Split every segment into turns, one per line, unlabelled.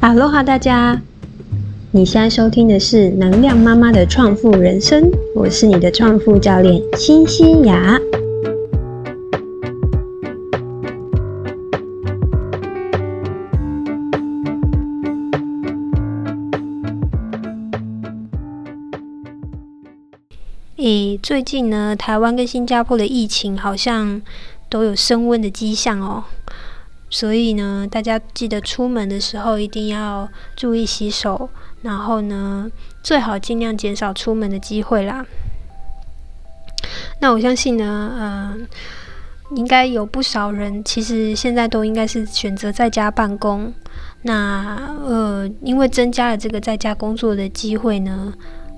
哈喽哈，大家！你现在收听的是能量妈妈的创富人生，我是你的创富教练新西雅。诶，最近呢，台湾跟新加坡的疫情好像都有升温的迹象哦。所以呢，大家记得出门的时候一定要注意洗手，然后呢，最好尽量减少出门的机会啦。那我相信呢，嗯，应该有不少人其实现在都应该是选择在家办公。那呃，因为增加了这个在家工作的机会呢，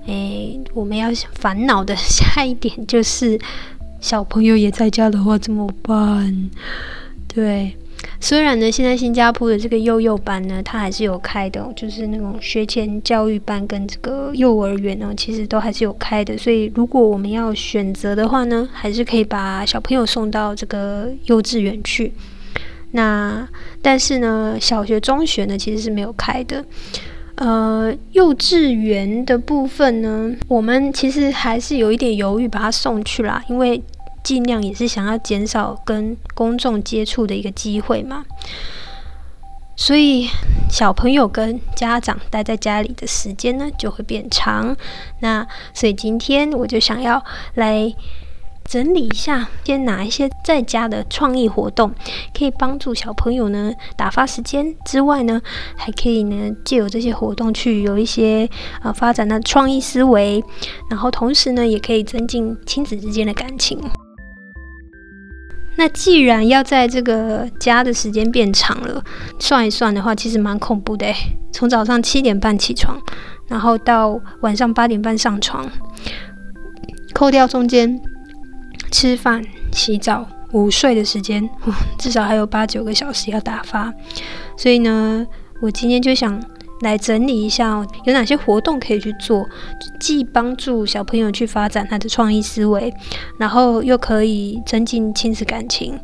诶，我们要烦恼的下一点就是小朋友也在家的话怎么办？对。虽然呢，现在新加坡的这个幼幼班呢，它还是有开的，就是那种学前教育班跟这个幼儿园呢，其实都还是有开的。所以，如果我们要选择的话呢，还是可以把小朋友送到这个幼稚园去。那但是呢，小学、中学呢，其实是没有开的。呃，幼稚园的部分呢，我们其实还是有一点犹豫把他送去啦，因为。尽量也是想要减少跟公众接触的一个机会嘛，所以小朋友跟家长待在家里的时间呢就会变长。那所以今天我就想要来整理一下，先拿一些在家的创意活动可以帮助小朋友呢打发时间之外呢，还可以呢借由这些活动去有一些呃发展的创意思维，然后同时呢也可以增进亲子之间的感情。那既然要在这个家的时间变长了，算一算的话，其实蛮恐怖的从早上七点半起床，然后到晚上八点半上床，扣掉中间吃饭、洗澡、午睡的时间，至少还有八九个小时要打发。所以呢，我今天就想。来整理一下有哪些活动可以去做，既帮助小朋友去发展他的创意思维，然后又可以增进亲子感情，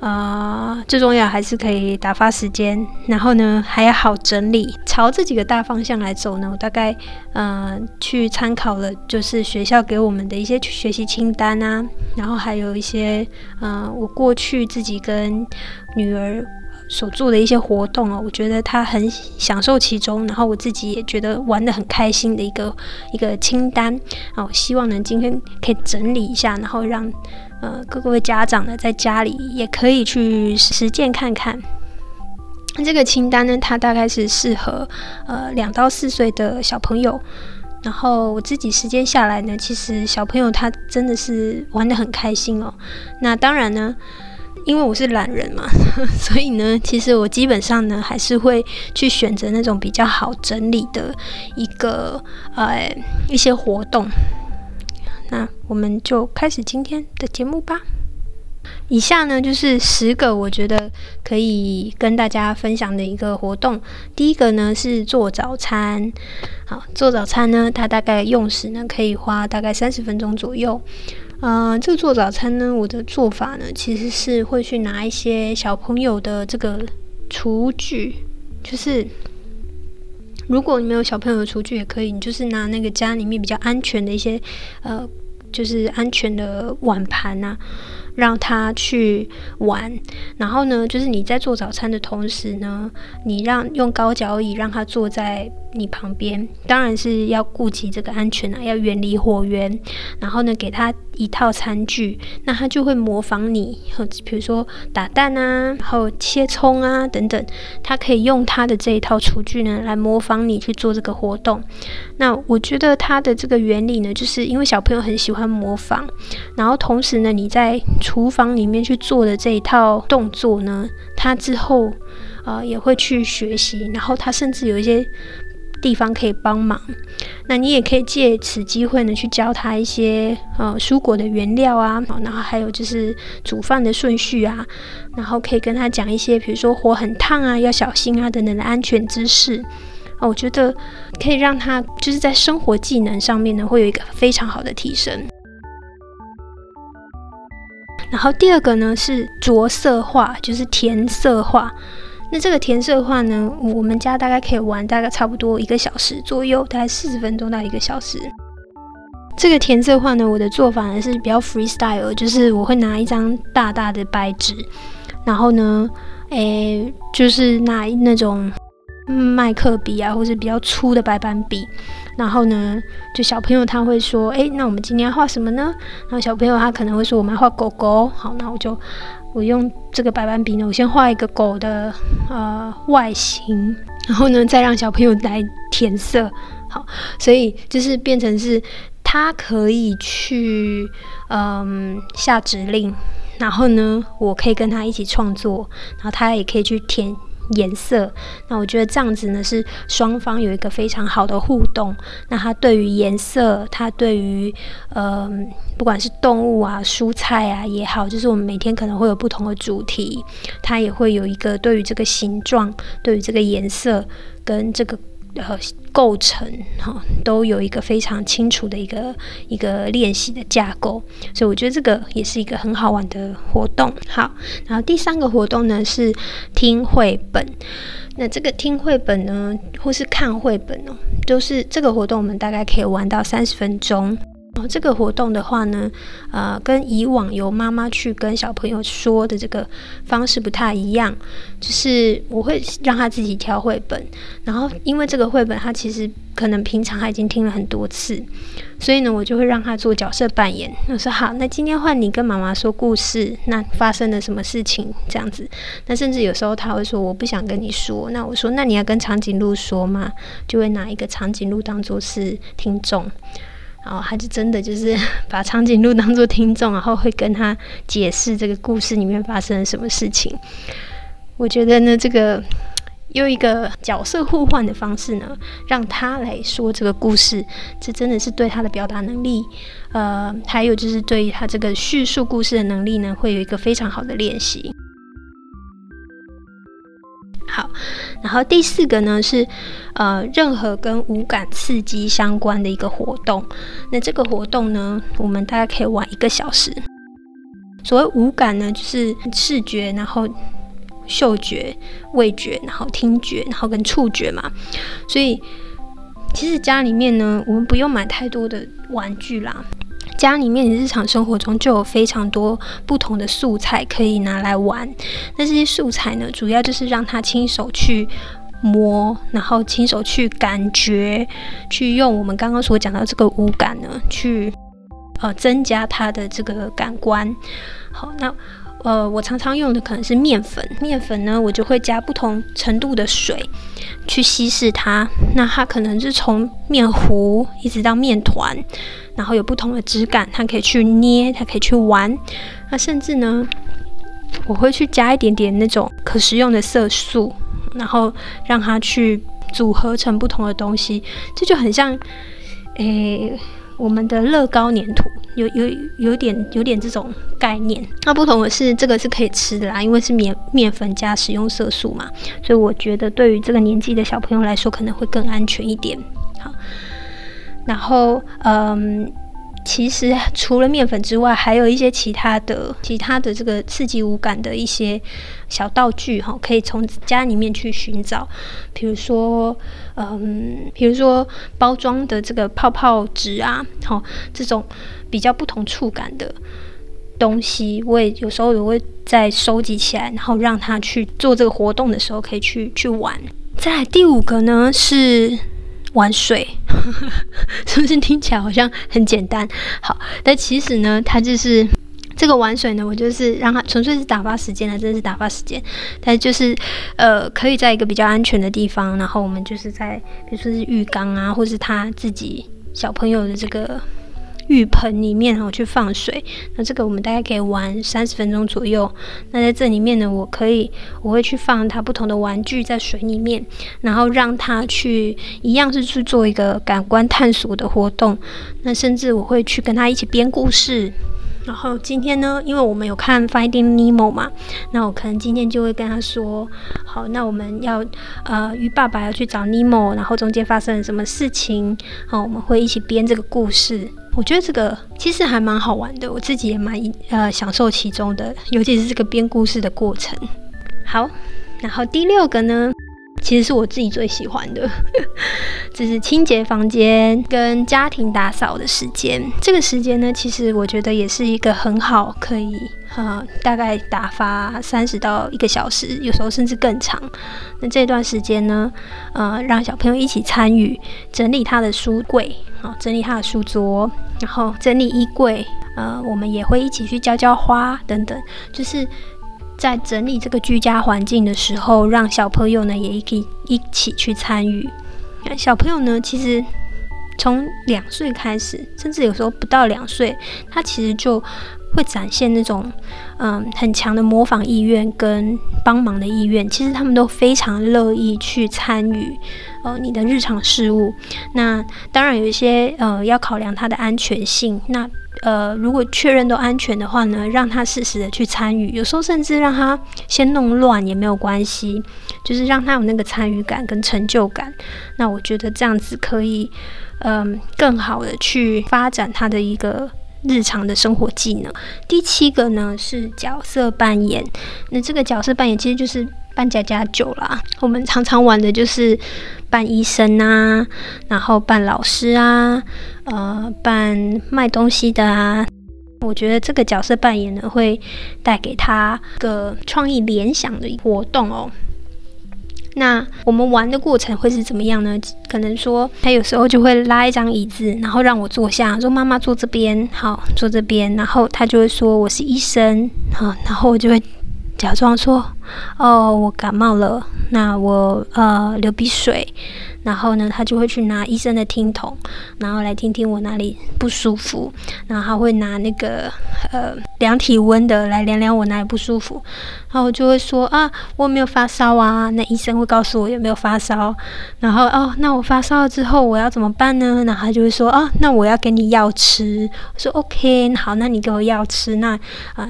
啊，最重要还是可以打发时间，然后呢还要好整理。朝这几个大方向来走呢，我大概嗯去参考了，就是学校给我们的一些学习清单啊，然后还有一些嗯我过去自己跟女儿。所做的一些活动哦，我觉得他很享受其中，然后我自己也觉得玩的很开心的一个一个清单哦，希望呢今天可以整理一下，然后让呃各位家长呢在家里也可以去实践看看。那这个清单呢，它大概是适合呃两到四岁的小朋友，然后我自己时间下来呢，其实小朋友他真的是玩的很开心哦。那当然呢。因为我是懒人嘛，所以呢，其实我基本上呢还是会去选择那种比较好整理的一个呃一些活动。那我们就开始今天的节目吧。以下呢就是十个我觉得可以跟大家分享的一个活动。第一个呢是做早餐。好，做早餐呢，它大概用时呢可以花大概三十分钟左右。呃，这个做早餐呢，我的做法呢，其实是会去拿一些小朋友的这个厨具，就是如果你没有小朋友的厨具也可以，你就是拿那个家里面比较安全的一些呃，就是安全的碗盘啊。让他去玩，然后呢，就是你在做早餐的同时呢，你让用高脚椅让他坐在你旁边，当然是要顾及这个安全啊，要远离火源。然后呢，给他一套餐具，那他就会模仿你，比如说打蛋啊，然后切葱啊等等，他可以用他的这一套厨具呢来模仿你去做这个活动。那我觉得它的这个原理呢，就是因为小朋友很喜欢模仿，然后同时呢，你在厨房里面去做的这一套动作呢，他之后呃也会去学习，然后他甚至有一些地方可以帮忙。那你也可以借此机会呢，去教他一些呃蔬果的原料啊，然后还有就是煮饭的顺序啊，然后可以跟他讲一些，比如说火很烫啊，要小心啊等等的安全知识啊，我觉得可以让他就是在生活技能上面呢，会有一个非常好的提升。然后第二个呢是着色画，就是填色画。那这个填色画呢，我们家大概可以玩大概差不多一个小时左右，大概四十分钟到一个小时。这个填色画呢，我的做法呢是比较 freestyle，就是我会拿一张大大的白纸，然后呢，诶，就是拿那种麦克笔啊，或是比较粗的白板笔，然后呢，就小朋友他会说，诶，那我们今天要画什么呢？然后小朋友他可能会说，我们要画狗狗。好，那我就我用这个白板笔呢，我先画一个狗的呃外形，然后呢，再让小朋友来填色。好，所以就是变成是。他可以去嗯下指令，然后呢，我可以跟他一起创作，然后他也可以去填颜色。那我觉得这样子呢，是双方有一个非常好的互动。那他对于颜色，他对于呃不管是动物啊、蔬菜啊也好，就是我们每天可能会有不同的主题，他也会有一个对于这个形状、对于这个颜色跟这个。呃，构成哈都有一个非常清楚的一个一个练习的架构，所以我觉得这个也是一个很好玩的活动。好，然后第三个活动呢是听绘本。那这个听绘本呢，或是看绘本哦，都是这个活动，我们大概可以玩到三十分钟。哦，这个活动的话呢，呃，跟以往由妈妈去跟小朋友说的这个方式不太一样，就是我会让他自己挑绘本，然后因为这个绘本他其实可能平常他已经听了很多次，所以呢，我就会让他做角色扮演。我说好，那今天换你跟妈妈说故事，那发生了什么事情这样子？那甚至有时候他会说我不想跟你说，那我说那你要跟长颈鹿说吗？就会拿一个长颈鹿当做是听众。然后他就真的就是 把长颈鹿当做听众，然后会跟他解释这个故事里面发生了什么事情。我觉得呢，这个用一个角色互换的方式呢，让他来说这个故事，这真的是对他的表达能力，呃，还有就是对于他这个叙述故事的能力呢，会有一个非常好的练习。好，然后第四个呢是，呃，任何跟五感刺激相关的一个活动。那这个活动呢，我们大概可以玩一个小时。所谓五感呢，就是视觉，然后嗅觉、味觉，然后听觉，然后跟触觉嘛。所以其实家里面呢，我们不用买太多的玩具啦。家里面的日常生活中就有非常多不同的素材可以拿来玩。那这些素材呢，主要就是让他亲手去摸，然后亲手去感觉，去用我们刚刚所讲到这个五感呢，去呃增加他的这个感官。好，那呃我常常用的可能是面粉，面粉呢我就会加不同程度的水去稀释它。那它可能是从面糊一直到面团。然后有不同的质感，它可以去捏，它可以去玩。那甚至呢，我会去加一点点那种可食用的色素，然后让它去组合成不同的东西。这就很像，诶，我们的乐高粘土，有有有点有点这种概念。那不同的是，这个是可以吃的啦，因为是面面粉加食用色素嘛，所以我觉得对于这个年纪的小朋友来说，可能会更安全一点。好。然后，嗯，其实除了面粉之外，还有一些其他的、其他的这个刺激五感的一些小道具哈，可以从家里面去寻找。比如说，嗯，比如说包装的这个泡泡纸啊，好，这种比较不同触感的东西，我也有时候也会再收集起来，然后让他去做这个活动的时候可以去去玩。再来第五个呢是。玩水 是不是听起来好像很简单？好，但其实呢，它就是这个玩水呢，我就是让它纯粹是打发时间的，真的是打发时间。但就是呃，可以在一个比较安全的地方，然后我们就是在比如说是浴缸啊，或是他自己小朋友的这个。浴盆里面哈去放水，那这个我们大概可以玩三十分钟左右。那在这里面呢，我可以我会去放它不同的玩具在水里面，然后让它去一样是去做一个感官探索的活动。那甚至我会去跟他一起编故事。然后今天呢，因为我们有看 Finding Nemo 嘛，那我可能今天就会跟他说：好，那我们要呃鱼爸爸要去找 Nemo，然后中间发生了什么事情？好，我们会一起编这个故事。我觉得这个其实还蛮好玩的，我自己也蛮呃享受其中的，尤其是这个编故事的过程。好，然后第六个呢？其实是我自己最喜欢的，就是清洁房间跟家庭打扫的时间。这个时间呢，其实我觉得也是一个很好，可以呃大概打发三十到一个小时，有时候甚至更长。那这段时间呢，呃，让小朋友一起参与整理他的书柜啊，整理他的书桌，然后整理衣柜，呃，我们也会一起去浇浇花等等，就是。在整理这个居家环境的时候，让小朋友呢也可以一起去参与。那小朋友呢，其实从两岁开始，甚至有时候不到两岁，他其实就会展现那种嗯很强的模仿意愿跟帮忙的意愿。其实他们都非常乐意去参与呃你的日常事务。那当然有一些呃要考量他的安全性。那呃，如果确认都安全的话呢，让他适时的去参与，有时候甚至让他先弄乱也没有关系，就是让他有那个参与感跟成就感。那我觉得这样子可以，嗯，更好的去发展他的一个日常的生活技能。第七个呢是角色扮演，那这个角色扮演其实就是扮家家酒啦。我们常常玩的就是扮医生啊，然后扮老师啊。呃，扮卖东西的啊，我觉得这个角色扮演呢，会带给他个创意联想的活动哦。那我们玩的过程会是怎么样呢？可能说他有时候就会拉一张椅子，然后让我坐下，说妈妈坐这边，好坐这边，然后他就会说我是医生，好，然后我就会假装说哦，我感冒了，那我呃流鼻水。然后呢，他就会去拿医生的听筒，然后来听听我哪里不舒服。然后他会拿那个呃量体温的来量量我哪里不舒服。然后我就会说啊，我没有发烧啊。那医生会告诉我有没有发烧。然后哦，那我发烧了之后我要怎么办呢？然后他就会说啊，那我要给你药吃。我说 OK，好，那你给我药吃。那啊，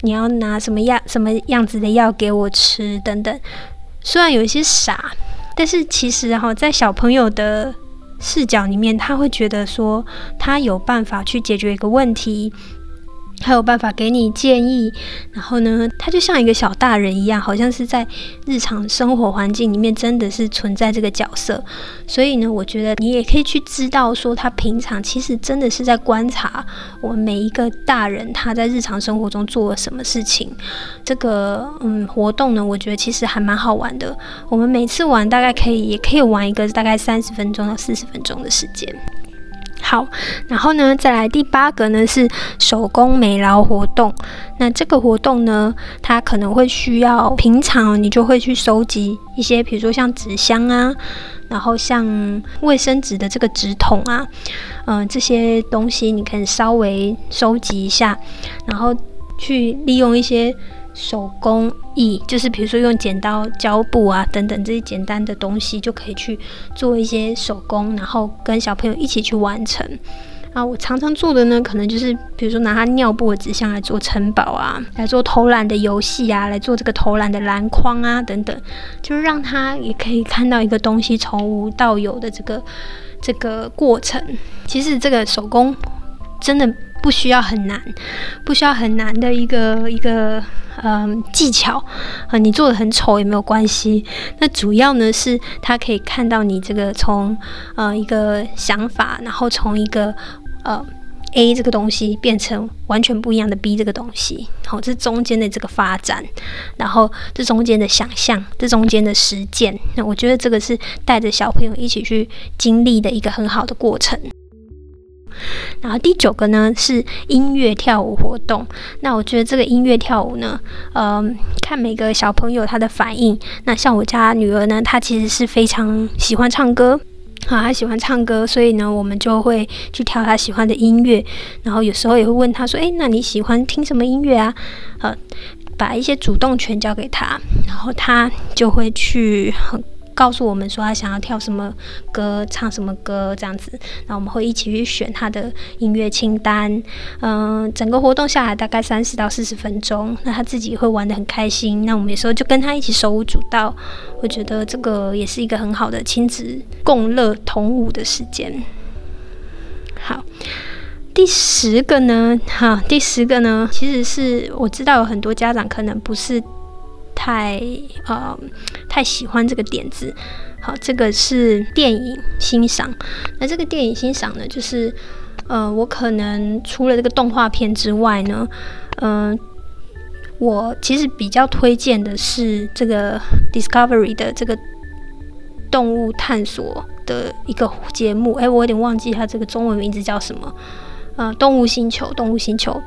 你要拿什么样什么样子的药给我多吃？等等。虽然有一些傻。但是其实哈，在小朋友的视角里面，他会觉得说，他有办法去解决一个问题。他有办法给你建议，然后呢，他就像一个小大人一样，好像是在日常生活环境里面真的是存在这个角色。所以呢，我觉得你也可以去知道说，他平常其实真的是在观察我们每一个大人他在日常生活中做了什么事情。这个嗯活动呢，我觉得其实还蛮好玩的。我们每次玩大概可以也可以玩一个大概三十分钟到四十分钟的时间。好，然后呢，再来第八个呢是手工美劳活动。那这个活动呢，它可能会需要平常你就会去收集一些，比如说像纸箱啊，然后像卫生纸的这个纸筒啊，嗯，这些东西你可以稍微收集一下，然后去利用一些。手工艺就是比如说用剪刀、胶布啊等等这些简单的东西，就可以去做一些手工，然后跟小朋友一起去完成。啊，我常常做的呢，可能就是比如说拿他尿布的纸箱来做城堡啊，来做投篮的游戏啊，来做这个投篮的篮筐啊等等，就是让他也可以看到一个东西从无到有的这个这个过程。其实这个手工真的不需要很难，不需要很难的一个一个。嗯，技巧啊，你做的很丑也没有关系。那主要呢是他可以看到你这个从呃一个想法，然后从一个呃 A 这个东西变成完全不一样的 B 这个东西。好，这中间的这个发展，然后这中间的想象，这中间的实践，那我觉得这个是带着小朋友一起去经历的一个很好的过程。然后第九个呢是音乐跳舞活动。那我觉得这个音乐跳舞呢，嗯，看每个小朋友他的反应。那像我家女儿呢，她其实是非常喜欢唱歌，啊，她喜欢唱歌，所以呢，我们就会去跳她喜欢的音乐。然后有时候也会问她说：“诶，那你喜欢听什么音乐啊？”呃，把一些主动权交给她，然后她就会去很。告诉我们说他想要跳什么歌，唱什么歌这样子，那我们会一起去选他的音乐清单。嗯，整个活动下来大概三十到四十分钟，那他自己会玩的很开心。那我们有时候就跟他一起手舞足蹈，我觉得这个也是一个很好的亲子共乐同舞的时间。好，第十个呢，哈，第十个呢，其实是我知道有很多家长可能不是。太呃太喜欢这个点子。好，这个是电影欣赏。那这个电影欣赏呢，就是呃，我可能除了这个动画片之外呢，嗯，我其实比较推荐的是这个 Discovery 的这个动物探索的一个节目。哎，我有点忘记它这个中文名字叫什么。呃，动物星球，动物星球，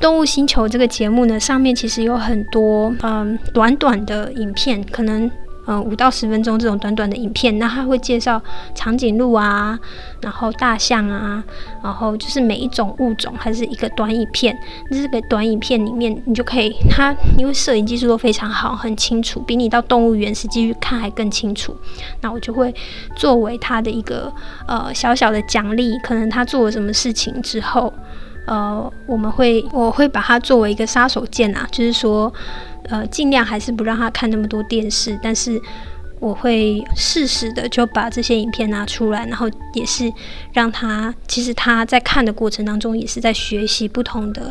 动物星球这个节目呢，上面其实有很多嗯短短的影片，可能。嗯，五到十分钟这种短短的影片，那它会介绍长颈鹿啊，然后大象啊，然后就是每一种物种，还是一个短影片。这个短影片里面，你就可以，它因为摄影技术都非常好，很清楚，比你到动物园实际去看还更清楚。那我就会作为他的一个呃小小的奖励，可能他做了什么事情之后，呃，我们会我会把它作为一个杀手锏啊，就是说。呃，尽量还是不让他看那么多电视，但是我会适时的就把这些影片拿出来，然后也是让他，其实他在看的过程当中也是在学习不同的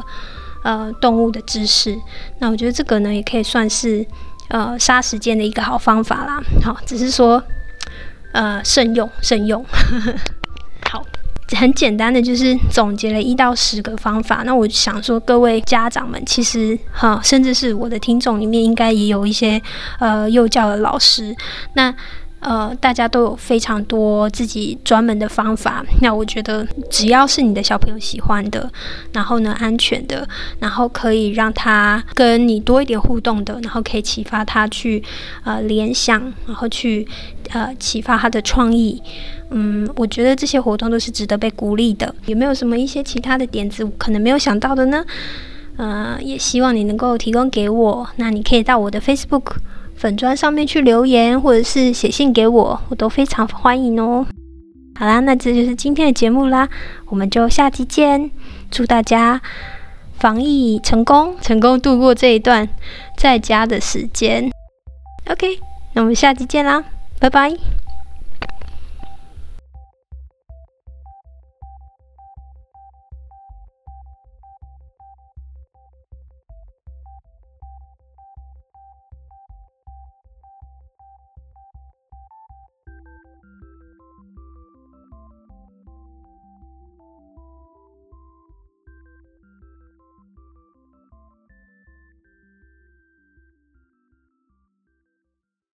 呃动物的知识。那我觉得这个呢，也可以算是呃杀时间的一个好方法啦。好，只是说呃慎用慎用。很简单的，就是总结了一到十个方法。那我想说，各位家长们，其实哈，甚至是我的听众里面，应该也有一些呃幼教的老师。那呃，大家都有非常多自己专门的方法。那我觉得，只要是你的小朋友喜欢的，然后呢安全的，然后可以让他跟你多一点互动的，然后可以启发他去呃联想，然后去呃启发他的创意。嗯，我觉得这些活动都是值得被鼓励的。有没有什么一些其他的点子可能没有想到的呢？呃，也希望你能够提供给我。那你可以到我的 Facebook 粉砖上面去留言，或者是写信给我，我都非常欢迎哦。好啦，那这就是今天的节目啦，我们就下期见。祝大家防疫成功，成功度过这一段在家的时间。OK，那我们下期见啦，拜拜。